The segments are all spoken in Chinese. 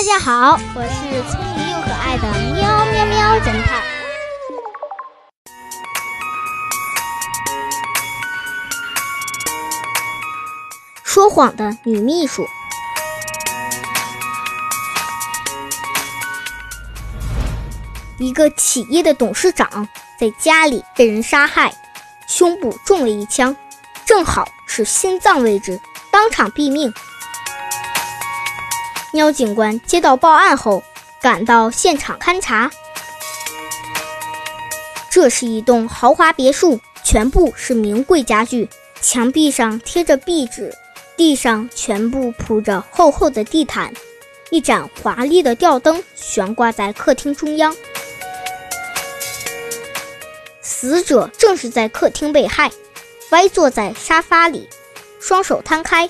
大家好，我是聪明又可爱的喵喵喵侦探。说谎的女秘书。一个企业的董事长在家里被人杀害，胸部中了一枪，正好是心脏位置，当场毙命。喵警官接到报案后，赶到现场勘查。这是一栋豪华别墅，全部是名贵家具，墙壁上贴着壁纸，地上全部铺着厚厚的地毯，一盏华丽的吊灯悬挂在客厅中央。死者正是在客厅被害，歪坐在沙发里，双手摊开，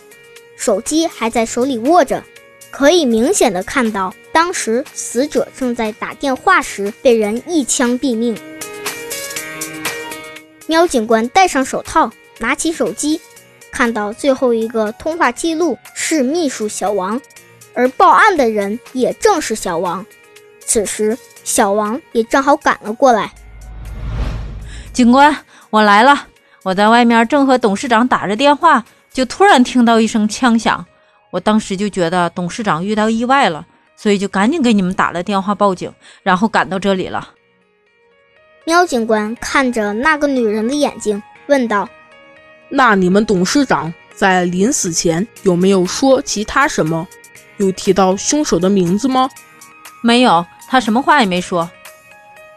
手机还在手里握着，可以明显的看到，当时死者正在打电话时被人一枪毙命。喵警官戴上手套，拿起手机，看到最后一个通话记录是秘书小王，而报案的人也正是小王。此时，小王也正好赶了过来。警官，我来了！我在外面正和董事长打着电话，就突然听到一声枪响。我当时就觉得董事长遇到意外了，所以就赶紧给你们打了电话报警，然后赶到这里了。喵警官看着那个女人的眼睛，问道：“那你们董事长在临死前有没有说其他什么？有提到凶手的名字吗？”“没有，他什么话也没说。”“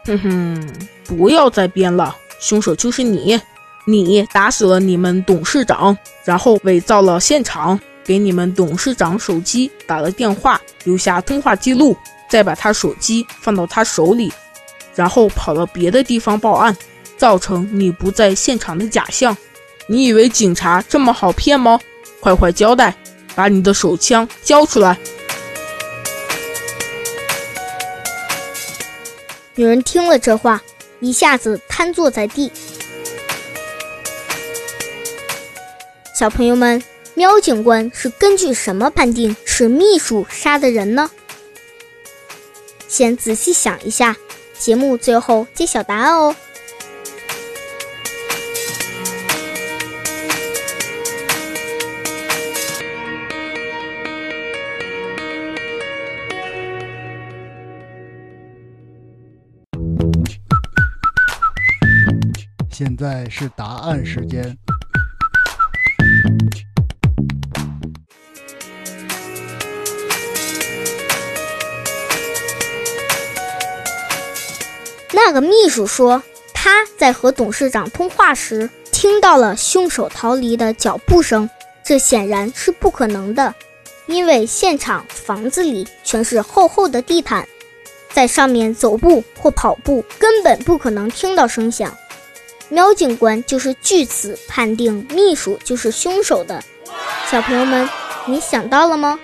哼哼，不要再编了。”凶手就是你，你打死了你们董事长，然后伪造了现场，给你们董事长手机打了电话，留下通话记录，再把他手机放到他手里，然后跑到别的地方报案，造成你不在现场的假象。你以为警察这么好骗吗？快快交代，把你的手枪交出来！女人听了这话。一下子瘫坐在地。小朋友们，喵警官是根据什么判定是秘书杀的人呢？先仔细想一下，节目最后揭晓答案哦。现在是答案时间。那个秘书说，他在和董事长通话时听到了凶手逃离的脚步声。这显然是不可能的，因为现场房子里全是厚厚的地毯，在上面走步或跑步根本不可能听到声响。喵警官就是据此判定秘书就是凶手的。小朋友们，你想到了吗？